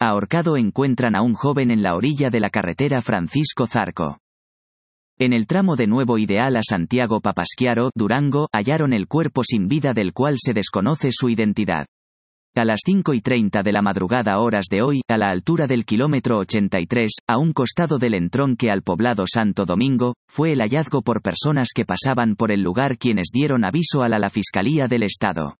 ahorcado encuentran a un joven en la orilla de la carretera Francisco Zarco. En el tramo de Nuevo Ideal a Santiago Papasquiaro, Durango, hallaron el cuerpo sin vida del cual se desconoce su identidad. A las 5 y 30 de la madrugada horas de hoy, a la altura del kilómetro 83, a un costado del entronque al poblado Santo Domingo, fue el hallazgo por personas que pasaban por el lugar quienes dieron aviso a la, la Fiscalía del Estado.